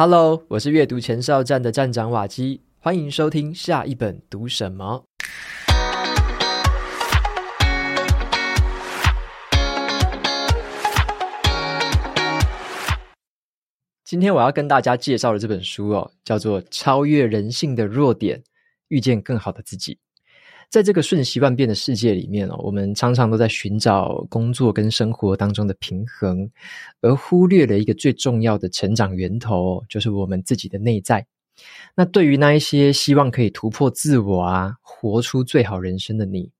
Hello，我是阅读前哨站的站长瓦基，欢迎收听下一本读什么。今天我要跟大家介绍的这本书哦，叫做《超越人性的弱点，遇见更好的自己》。在这个瞬息万变的世界里面哦，我们常常都在寻找工作跟生活当中的平衡，而忽略了一个最重要的成长源头，就是我们自己的内在。那对于那一些希望可以突破自我啊，活出最好人生的你，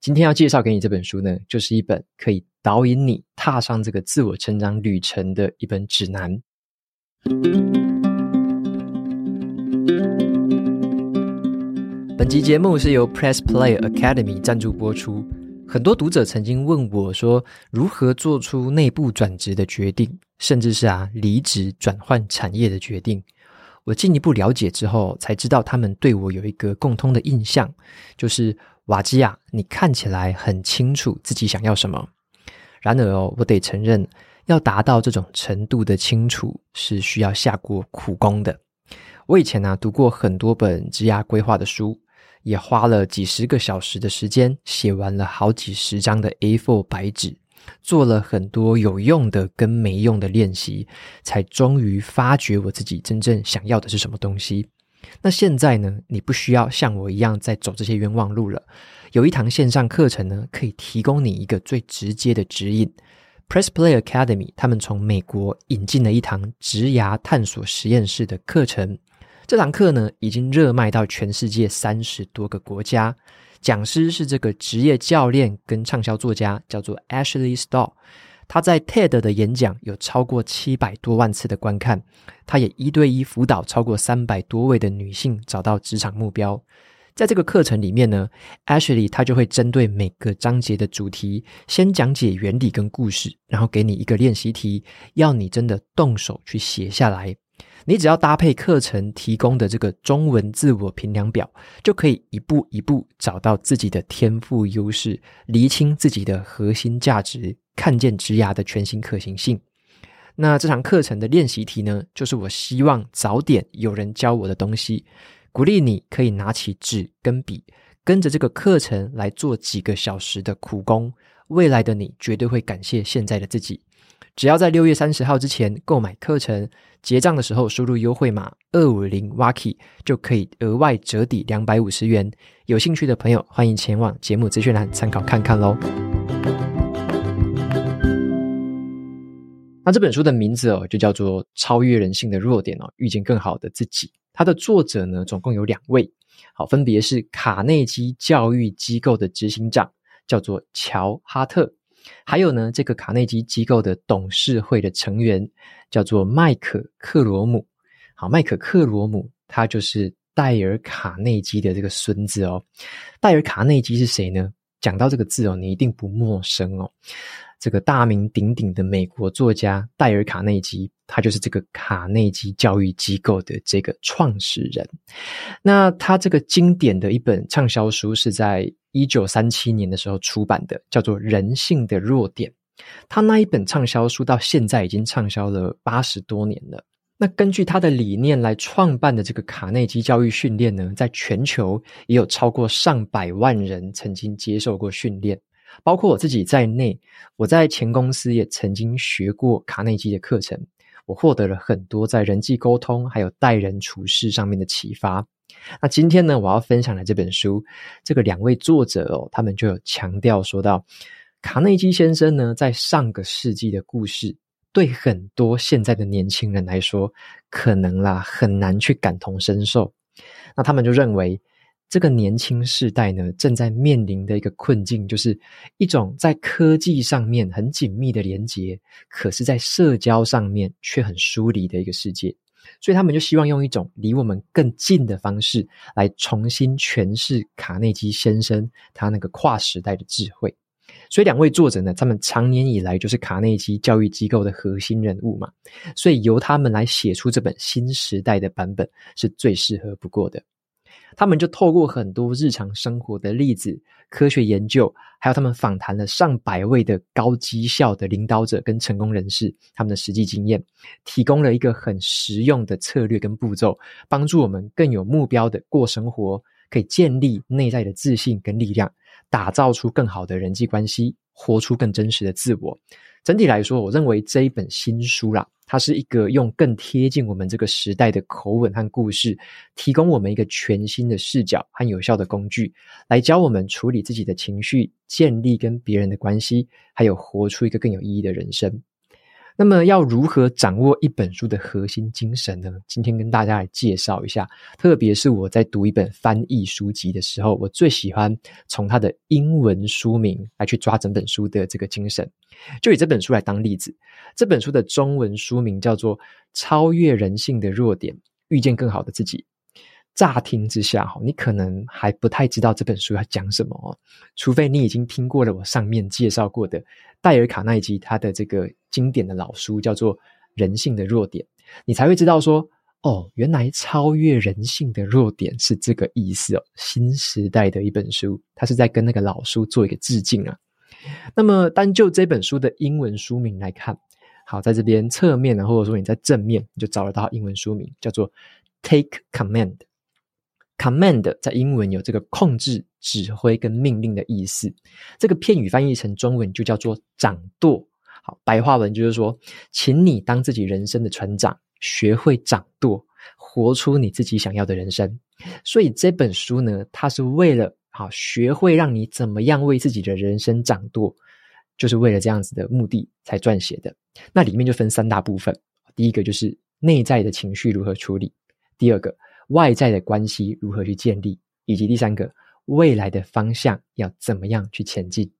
今天要介绍给你这本书呢，就是一本可以导引你踏上这个自我成长旅程的一本指南。集节目是由 Press Play Academy 赞助播出。很多读者曾经问我说，如何做出内部转职的决定，甚至是啊离职转换产业的决定。我进一步了解之后，才知道他们对我有一个共通的印象，就是瓦基亚，你看起来很清楚自己想要什么。然而哦，我得承认，要达到这种程度的清楚，是需要下过苦功的。我以前呢、啊，读过很多本职涯规划的书。也花了几十个小时的时间，写完了好几十张的 A4 白纸，做了很多有用的跟没用的练习，才终于发觉我自己真正想要的是什么东西。那现在呢，你不需要像我一样再走这些冤枉路了。有一堂线上课程呢，可以提供你一个最直接的指引。Press Play Academy 他们从美国引进了一堂职涯探索实验室的课程。这堂课呢，已经热卖到全世界三十多个国家。讲师是这个职业教练跟畅销作家，叫做 Ashley Stahl。他在 TED 的演讲有超过七百多万次的观看。他也一对一辅导超过三百多位的女性找到职场目标。在这个课程里面呢，Ashley 他就会针对每个章节的主题，先讲解原理跟故事，然后给你一个练习题，要你真的动手去写下来。你只要搭配课程提供的这个中文自我评量表，就可以一步一步找到自己的天赋优势，厘清自己的核心价值，看见职涯的全新可行性。那这堂课程的练习题呢，就是我希望早点有人教我的东西。鼓励你可以拿起纸跟笔，跟着这个课程来做几个小时的苦工。未来的你绝对会感谢现在的自己。只要在六月三十号之前购买课程，结账的时候输入优惠码二五零 Waki，就可以额外折抵两百五十元。有兴趣的朋友，欢迎前往节目资讯栏参考看看喽。那这本书的名字哦，就叫做《超越人性的弱点》哦，遇见更好的自己。它的作者呢，总共有两位，好，分别是卡内基教育机构的执行长，叫做乔哈特。还有呢，这个卡内基机构的董事会的成员叫做麦可克罗姆。好，麦可克罗姆他就是戴尔卡内基的这个孙子哦。戴尔卡内基是谁呢？讲到这个字哦，你一定不陌生哦。这个大名鼎鼎的美国作家戴尔卡内基，他就是这个卡内基教育机构的这个创始人。那他这个经典的一本畅销书是在一九三七年的时候出版的，叫做《人性的弱点》。他那一本畅销书到现在已经畅销了八十多年了。那根据他的理念来创办的这个卡内基教育训练呢，在全球也有超过上百万人曾经接受过训练，包括我自己在内。我在前公司也曾经学过卡内基的课程，我获得了很多在人际沟通还有待人处事上面的启发。那今天呢，我要分享的这本书，这个两位作者哦，他们就有强调说到，卡内基先生呢，在上个世纪的故事，对很多现在的年轻人来说，可能啦很难去感同身受。那他们就认为，这个年轻世代呢，正在面临的一个困境，就是一种在科技上面很紧密的连接，可是在社交上面却很疏离的一个世界。所以他们就希望用一种离我们更近的方式来重新诠释卡内基先生他那个跨时代的智慧。所以两位作者呢，他们长年以来就是卡内基教育机构的核心人物嘛，所以由他们来写出这本新时代的版本是最适合不过的。他们就透过很多日常生活的例子、科学研究，还有他们访谈了上百位的高绩效的领导者跟成功人士，他们的实际经验，提供了一个很实用的策略跟步骤，帮助我们更有目标的过生活，可以建立内在的自信跟力量，打造出更好的人际关系，活出更真实的自我。整体来说，我认为这一本新书啦，它是一个用更贴近我们这个时代的口吻和故事，提供我们一个全新的视角和有效的工具，来教我们处理自己的情绪，建立跟别人的关系，还有活出一个更有意义的人生。那么要如何掌握一本书的核心精神呢？今天跟大家来介绍一下。特别是我在读一本翻译书籍的时候，我最喜欢从它的英文书名来去抓整本书的这个精神。就以这本书来当例子，这本书的中文书名叫做《超越人性的弱点，遇见更好的自己》。乍听之下，哈你可能还不太知道这本书要讲什么哦，除非你已经听过了我上面介绍过的戴尔·卡耐基他的这个经典的老书，叫做《人性的弱点》，你才会知道说，哦，原来超越人性的弱点是这个意思哦。新时代的一本书，它是在跟那个老书做一个致敬啊。那么，单就这本书的英文书名来看，好，在这边侧面呢，或者说你在正面，你就找得到英文书名，叫做《Take Command》。Command 在英文有这个控制、指挥跟命令的意思，这个片语翻译成中文就叫做掌舵。好，白话文就是说，请你当自己人生的船长，学会掌舵，活出你自己想要的人生。所以这本书呢，它是为了好学会让你怎么样为自己的人生掌舵，就是为了这样子的目的才撰写的。那里面就分三大部分，第一个就是内在的情绪如何处理，第二个。外在的关系如何去建立，以及第三个，未来的方向要怎么样去前进。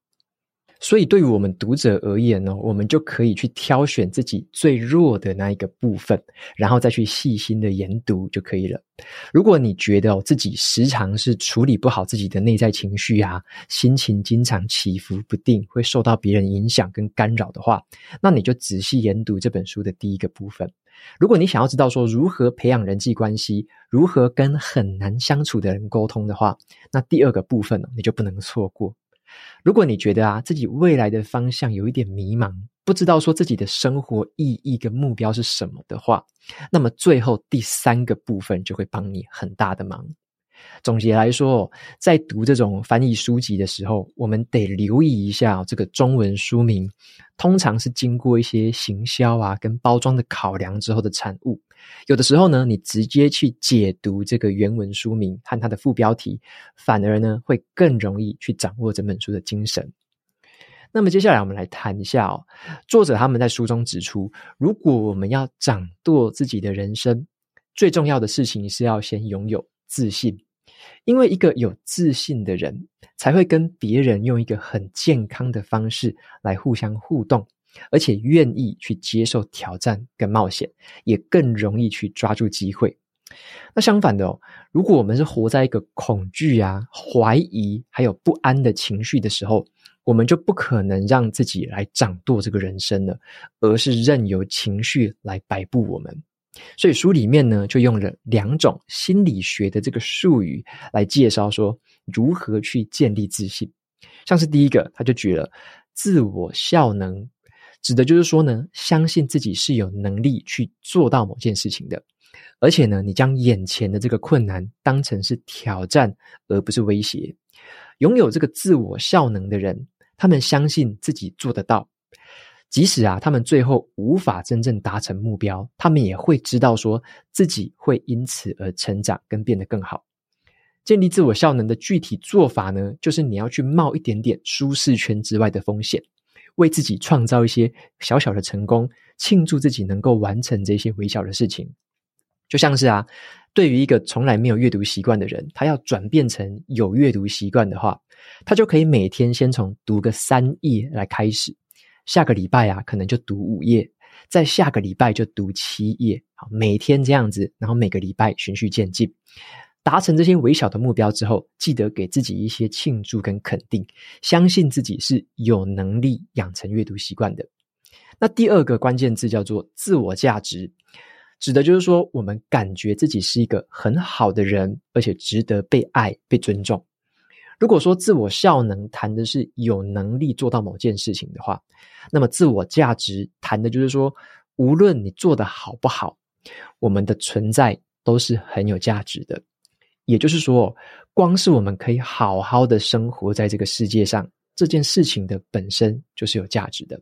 所以，对于我们读者而言呢，我们就可以去挑选自己最弱的那一个部分，然后再去细心的研读就可以了。如果你觉得自己时常是处理不好自己的内在情绪啊，心情经常起伏不定，会受到别人影响跟干扰的话，那你就仔细研读这本书的第一个部分。如果你想要知道说如何培养人际关系，如何跟很难相处的人沟通的话，那第二个部分你就不能错过。如果你觉得啊自己未来的方向有一点迷茫，不知道说自己的生活意义跟目标是什么的话，那么最后第三个部分就会帮你很大的忙。总结来说，在读这种翻译书籍的时候，我们得留意一下这个中文书名，通常是经过一些行销啊跟包装的考量之后的产物。有的时候呢，你直接去解读这个原文书名和它的副标题，反而呢会更容易去掌握整本书的精神。那么接下来我们来谈一下哦，作者他们在书中指出，如果我们要掌舵自己的人生，最重要的事情是要先拥有自信。因为一个有自信的人，才会跟别人用一个很健康的方式来互相互动，而且愿意去接受挑战跟冒险，也更容易去抓住机会。那相反的，如果我们是活在一个恐惧啊、怀疑还有不安的情绪的时候，我们就不可能让自己来掌舵这个人生了，而是任由情绪来摆布我们。所以书里面呢，就用了两种心理学的这个术语来介绍说如何去建立自信。像是第一个，他就举了自我效能，指的就是说呢，相信自己是有能力去做到某件事情的，而且呢，你将眼前的这个困难当成是挑战，而不是威胁。拥有这个自我效能的人，他们相信自己做得到。即使啊，他们最后无法真正达成目标，他们也会知道说自己会因此而成长跟变得更好。建立自我效能的具体做法呢，就是你要去冒一点点舒适圈之外的风险，为自己创造一些小小的成功，庆祝自己能够完成这些微小的事情。就像是啊，对于一个从来没有阅读习惯的人，他要转变成有阅读习惯的话，他就可以每天先从读个三页来开始。下个礼拜啊，可能就读五页，在下个礼拜就读七页，好，每天这样子，然后每个礼拜循序渐进，达成这些微小的目标之后，记得给自己一些庆祝跟肯定，相信自己是有能力养成阅读习惯的。那第二个关键字叫做自我价值，指的就是说我们感觉自己是一个很好的人，而且值得被爱、被尊重。如果说自我效能谈的是有能力做到某件事情的话，那么自我价值谈的就是说，无论你做得好不好，我们的存在都是很有价值的。也就是说，光是我们可以好好的生活在这个世界上，这件事情的本身就是有价值的。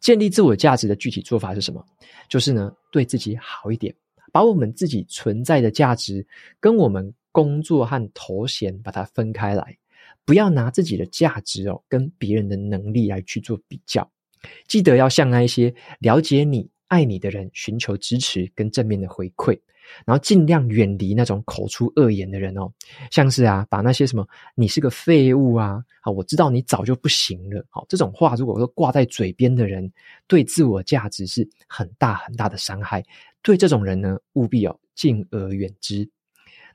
建立自我价值的具体做法是什么？就是呢，对自己好一点，把我们自己存在的价值跟我们工作和头衔把它分开来。不要拿自己的价值哦，跟别人的能力来去做比较。记得要向那一些了解你、爱你的人寻求支持跟正面的回馈，然后尽量远离那种口出恶言的人哦。像是啊，把那些什么“你是个废物啊”，啊，我知道你早就不行了，好，这种话如果说挂在嘴边的人，对自我价值是很大很大的伤害。对这种人呢，务必要敬而远之。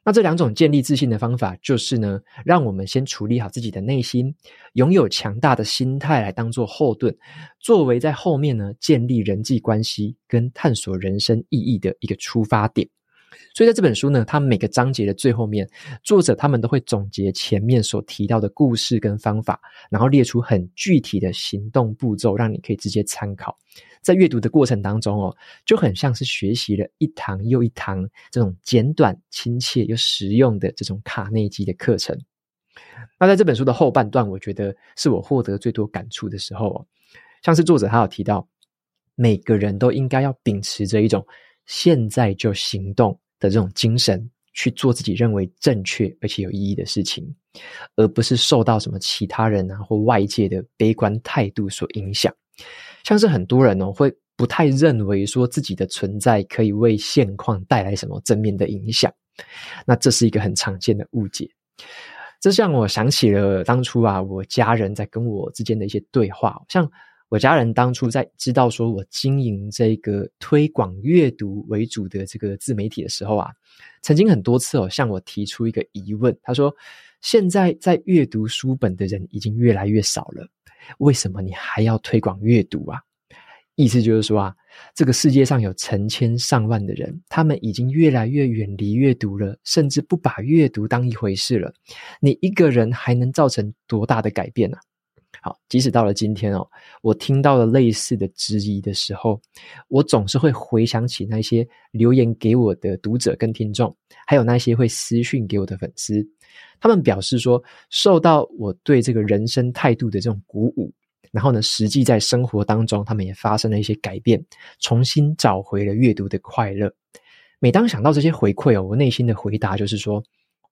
那这两种建立自信的方法，就是呢，让我们先处理好自己的内心，拥有强大的心态来当做后盾，作为在后面呢建立人际关系跟探索人生意义的一个出发点。所以在这本书呢，它每个章节的最后面，作者他们都会总结前面所提到的故事跟方法，然后列出很具体的行动步骤，让你可以直接参考。在阅读的过程当中哦，就很像是学习了一堂又一堂这种简短、亲切又实用的这种卡内基的课程。那在这本书的后半段，我觉得是我获得最多感触的时候哦，像是作者他有提到，每个人都应该要秉持着一种现在就行动的这种精神，去做自己认为正确而且有意义的事情，而不是受到什么其他人啊或外界的悲观态度所影响。像是很多人哦，会不太认为说自己的存在可以为现况带来什么正面的影响，那这是一个很常见的误解。这让我想起了当初啊，我家人在跟我之间的一些对话。像我家人当初在知道说我经营这个推广阅读为主的这个自媒体的时候啊，曾经很多次哦向我提出一个疑问，他说：“现在在阅读书本的人已经越来越少了。”为什么你还要推广阅读啊？意思就是说啊，这个世界上有成千上万的人，他们已经越来越远离阅读了，甚至不把阅读当一回事了。你一个人还能造成多大的改变呢？好，即使到了今天哦，我听到了类似的质疑的时候，我总是会回想起那些留言给我的读者跟听众，还有那些会私讯给我的粉丝。他们表示说，受到我对这个人生态度的这种鼓舞，然后呢，实际在生活当中，他们也发生了一些改变，重新找回了阅读的快乐。每当想到这些回馈哦，我内心的回答就是说，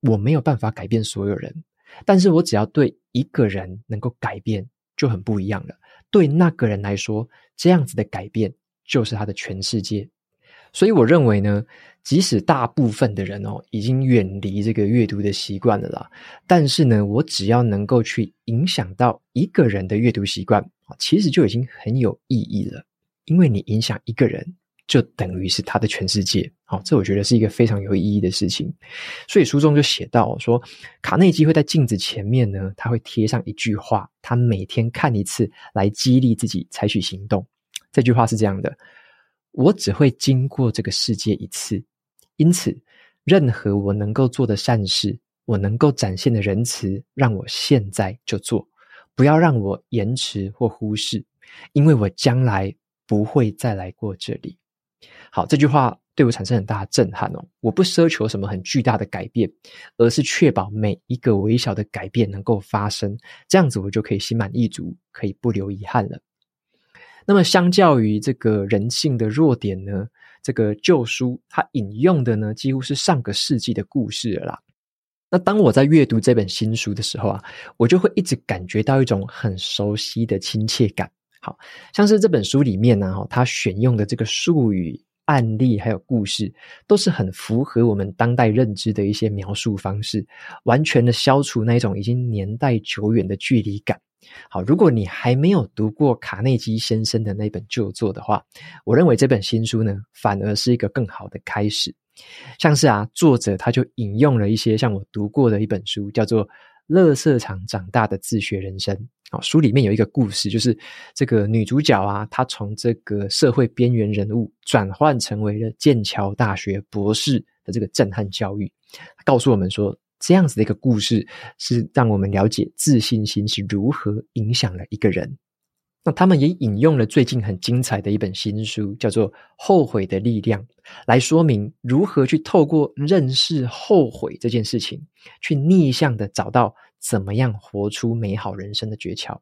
我没有办法改变所有人，但是我只要对一个人能够改变，就很不一样了。对那个人来说，这样子的改变就是他的全世界。所以我认为呢，即使大部分的人哦已经远离这个阅读的习惯了啦，但是呢，我只要能够去影响到一个人的阅读习惯，其实就已经很有意义了。因为你影响一个人，就等于是他的全世界。好，这我觉得是一个非常有意义的事情。所以书中就写到说，卡内基会在镜子前面呢，他会贴上一句话，他每天看一次，来激励自己采取行动。这句话是这样的。我只会经过这个世界一次，因此，任何我能够做的善事，我能够展现的仁慈，让我现在就做，不要让我延迟或忽视，因为我将来不会再来过这里。好，这句话对我产生很大的震撼哦。我不奢求什么很巨大的改变，而是确保每一个微小的改变能够发生，这样子我就可以心满意足，可以不留遗憾了。那么，相较于这个人性的弱点呢，这个旧书它引用的呢，几乎是上个世纪的故事了。那当我在阅读这本新书的时候啊，我就会一直感觉到一种很熟悉的亲切感。好像是这本书里面呢，哈，它选用的这个术语、案例还有故事，都是很符合我们当代认知的一些描述方式，完全的消除那一种已经年代久远的距离感。好，如果你还没有读过卡内基先生的那本旧作的话，我认为这本新书呢，反而是一个更好的开始。像是啊，作者他就引用了一些像我读过的一本书，叫做《乐色场长大的自学人生》。哦，书里面有一个故事，就是这个女主角啊，她从这个社会边缘人物转换成为了剑桥大学博士的这个震撼教育，告诉我们说，这样子的一个故事是让我们了解自信心是如何影响了一个人。那他们也引用了最近很精彩的一本新书，叫做《后悔的力量》，来说明如何去透过认识后悔这件事情，去逆向的找到。怎么样活出美好人生的诀窍？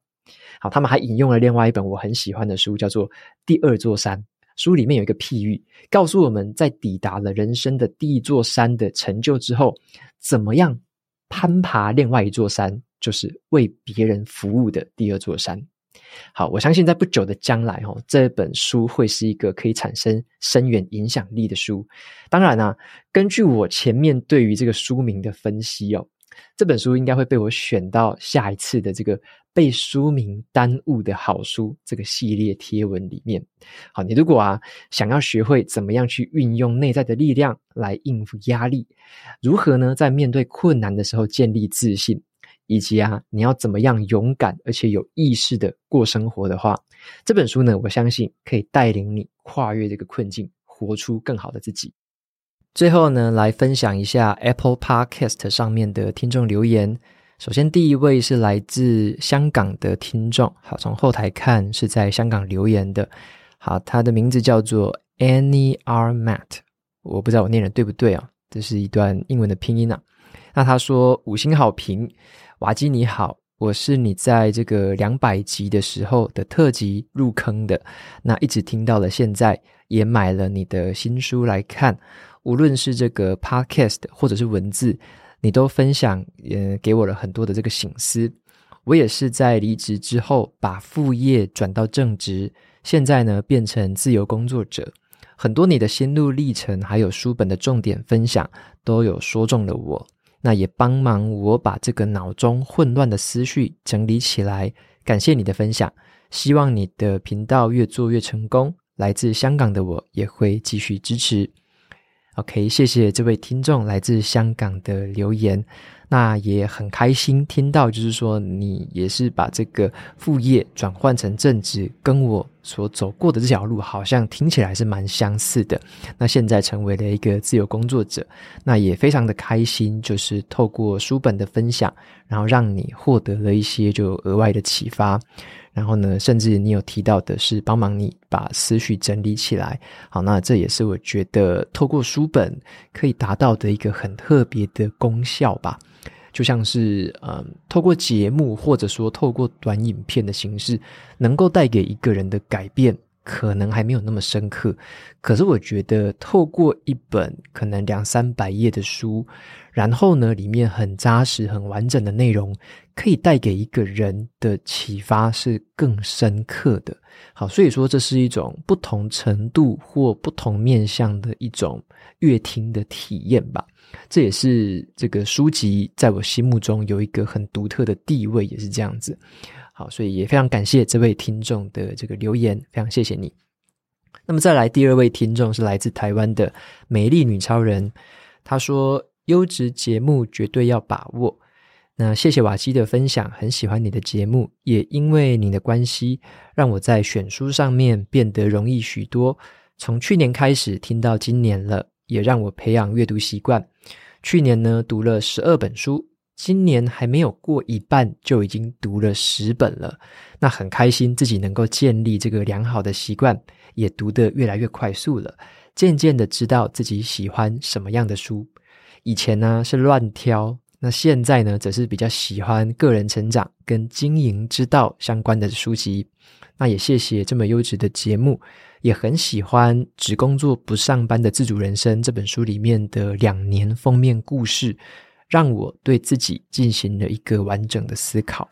好，他们还引用了另外一本我很喜欢的书，叫做《第二座山》。书里面有一个譬喻，告诉我们在抵达了人生的第一座山的成就之后，怎么样攀爬另外一座山，就是为别人服务的第二座山。好，我相信在不久的将来，哦，这本书会是一个可以产生深远影响力的书。当然啊，根据我前面对于这个书名的分析哦。这本书应该会被我选到下一次的这个被书名耽误的好书这个系列贴文里面。好，你如果啊想要学会怎么样去运用内在的力量来应付压力，如何呢在面对困难的时候建立自信，以及啊你要怎么样勇敢而且有意识的过生活的话，这本书呢我相信可以带领你跨越这个困境，活出更好的自己。最后呢，来分享一下 Apple Podcast 上面的听众留言。首先，第一位是来自香港的听众，好，从后台看是在香港留言的。好，他的名字叫做 Annie R. Matt，我不知道我念的对不对啊？这是一段英文的拼音啊。那他说五星好评，瓦基你好，我是你在这个两百集的时候的特辑入坑的，那一直听到了现在，也买了你的新书来看。无论是这个 podcast 或者是文字，你都分享，呃，给我了很多的这个醒思。我也是在离职之后，把副业转到正职，现在呢变成自由工作者。很多你的心路历程，还有书本的重点分享，都有说中了我。那也帮忙我把这个脑中混乱的思绪整理起来。感谢你的分享，希望你的频道越做越成功。来自香港的我也会继续支持。OK，谢谢这位听众来自香港的留言，那也很开心听到，就是说你也是把这个副业转换成正职，跟我所走过的这条路好像听起来是蛮相似的。那现在成为了一个自由工作者，那也非常的开心，就是透过书本的分享，然后让你获得了一些就额外的启发。然后呢，甚至你有提到的是帮忙你把思绪整理起来。好，那这也是我觉得透过书本可以达到的一个很特别的功效吧。就像是嗯，透过节目或者说透过短影片的形式，能够带给一个人的改变，可能还没有那么深刻。可是我觉得透过一本可能两三百页的书，然后呢，里面很扎实、很完整的内容。可以带给一个人的启发是更深刻的。好，所以说这是一种不同程度或不同面向的一种阅听的体验吧。这也是这个书籍在我心目中有一个很独特的地位，也是这样子。好，所以也非常感谢这位听众的这个留言，非常谢谢你。那么再来第二位听众是来自台湾的美丽女超人，她说：“优质节目绝对要把握。”那谢谢瓦基的分享，很喜欢你的节目，也因为你的关系，让我在选书上面变得容易许多。从去年开始听到今年了，也让我培养阅读习惯。去年呢，读了十二本书，今年还没有过一半就已经读了十本了。那很开心自己能够建立这个良好的习惯，也读得越来越快速了。渐渐的知道自己喜欢什么样的书，以前呢是乱挑。那现在呢，则是比较喜欢个人成长跟经营之道相关的书籍。那也谢谢这么优质的节目，也很喜欢《只工作不上班的自主人生》这本书里面的两年封面故事，让我对自己进行了一个完整的思考。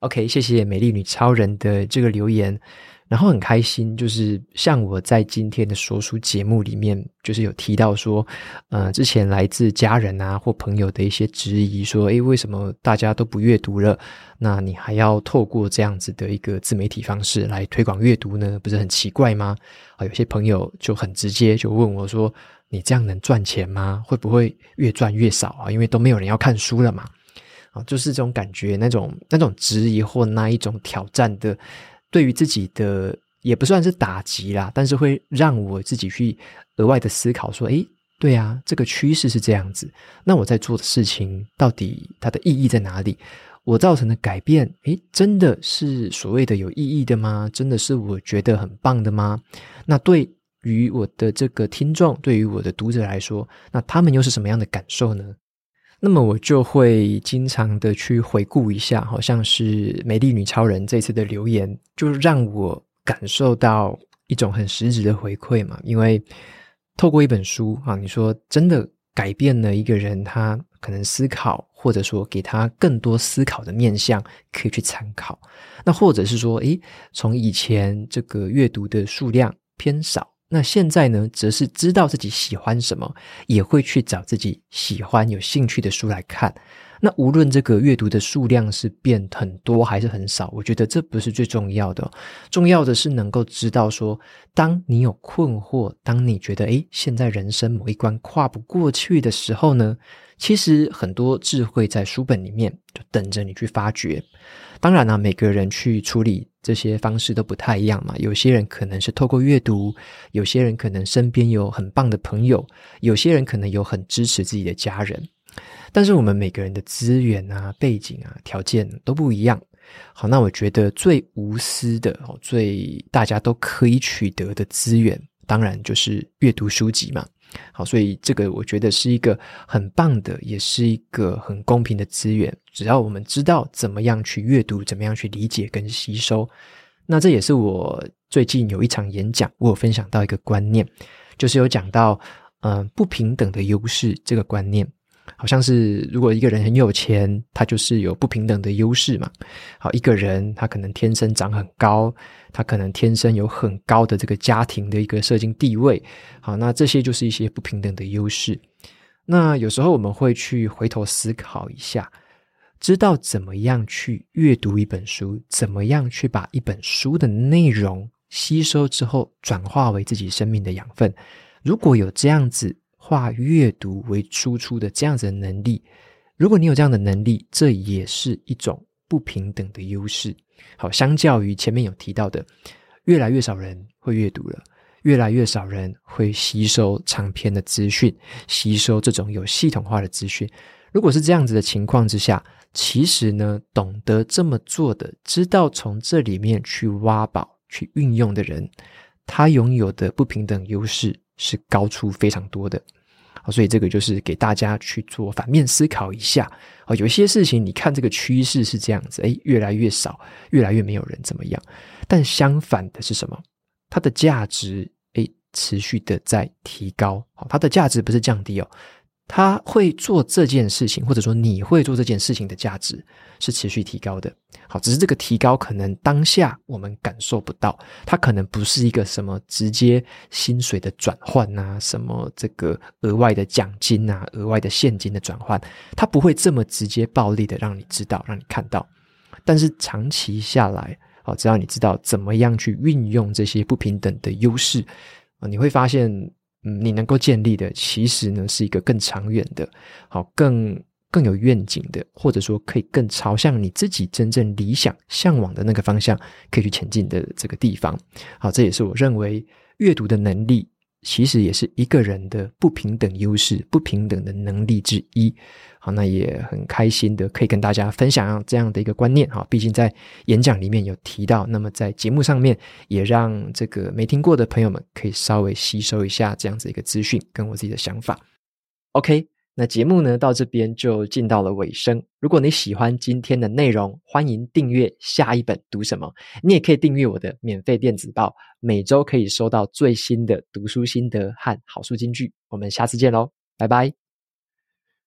OK，谢谢美丽女超人的这个留言。然后很开心，就是像我在今天的说书节目里面，就是有提到说，呃，之前来自家人啊或朋友的一些质疑，说，诶，为什么大家都不阅读了？那你还要透过这样子的一个自媒体方式来推广阅读呢？不是很奇怪吗？啊，有些朋友就很直接就问我说，你这样能赚钱吗？会不会越赚越少啊？因为都没有人要看书了嘛。啊，就是这种感觉，那种那种质疑或那一种挑战的，对于自己的也不算是打击啦，但是会让我自己去额外的思考说，诶，对啊，这个趋势是这样子，那我在做的事情到底它的意义在哪里？我造成的改变，诶，真的是所谓的有意义的吗？真的是我觉得很棒的吗？那对于我的这个听众，对于我的读者来说，那他们又是什么样的感受呢？那么我就会经常的去回顾一下，好像是美丽女超人这次的留言，就让我感受到一种很实质的回馈嘛。因为透过一本书啊，你说真的改变了一个人，他。可能思考，或者说给他更多思考的面向可以去参考。那或者是说，诶，从以前这个阅读的数量偏少，那现在呢，则是知道自己喜欢什么，也会去找自己喜欢、有兴趣的书来看。那无论这个阅读的数量是变很多还是很少，我觉得这不是最重要的。重要的是能够知道说，当你有困惑，当你觉得诶，现在人生某一关跨不过去的时候呢，其实很多智慧在书本里面就等着你去发掘。当然呢，每个人去处理这些方式都不太一样嘛。有些人可能是透过阅读，有些人可能身边有很棒的朋友，有些人可能有很支持自己的家人。但是我们每个人的资源啊、背景啊、条件都不一样。好，那我觉得最无私的哦，最大家都可以取得的资源，当然就是阅读书籍嘛。好，所以这个我觉得是一个很棒的，也是一个很公平的资源。只要我们知道怎么样去阅读，怎么样去理解跟吸收，那这也是我最近有一场演讲，我有分享到一个观念，就是有讲到嗯、不平等的优势这个观念。好像是，如果一个人很有钱，他就是有不平等的优势嘛。好，一个人他可能天生长很高，他可能天生有很高的这个家庭的一个社经地位。好，那这些就是一些不平等的优势。那有时候我们会去回头思考一下，知道怎么样去阅读一本书，怎么样去把一本书的内容吸收之后转化为自己生命的养分。如果有这样子。化阅读为输出的这样子的能力，如果你有这样的能力，这也是一种不平等的优势。好，相较于前面有提到的，越来越少人会阅读了，越来越少人会吸收长篇的资讯，吸收这种有系统化的资讯。如果是这样子的情况之下，其实呢，懂得这么做的，知道从这里面去挖宝、去运用的人，他拥有的不平等优势是高出非常多的。所以这个就是给大家去做反面思考一下啊，有些事情你看这个趋势是这样子，诶，越来越少，越来越没有人怎么样。但相反的是什么？它的价值诶，持续的在提高，好，它的价值不是降低哦。他会做这件事情，或者说你会做这件事情的价值是持续提高的。好，只是这个提高可能当下我们感受不到，它可能不是一个什么直接薪水的转换啊，什么这个额外的奖金啊，额外的现金的转换，它不会这么直接暴力的让你知道，让你看到。但是长期下来，好，只要你知道怎么样去运用这些不平等的优势啊，你会发现。你能够建立的，其实呢是一个更长远的，好，更更有愿景的，或者说可以更朝向你自己真正理想向往的那个方向，可以去前进的这个地方。好，这也是我认为阅读的能力。其实也是一个人的不平等优势、不平等的能力之一。好，那也很开心的可以跟大家分享这样的一个观念。哈，毕竟在演讲里面有提到，那么在节目上面也让这个没听过的朋友们可以稍微吸收一下这样子一个资讯，跟我自己的想法。OK。那节目呢，到这边就进到了尾声。如果你喜欢今天的内容，欢迎订阅下一本读什么。你也可以订阅我的免费电子报，每周可以收到最新的读书心得和好书金句。我们下次见喽，拜拜。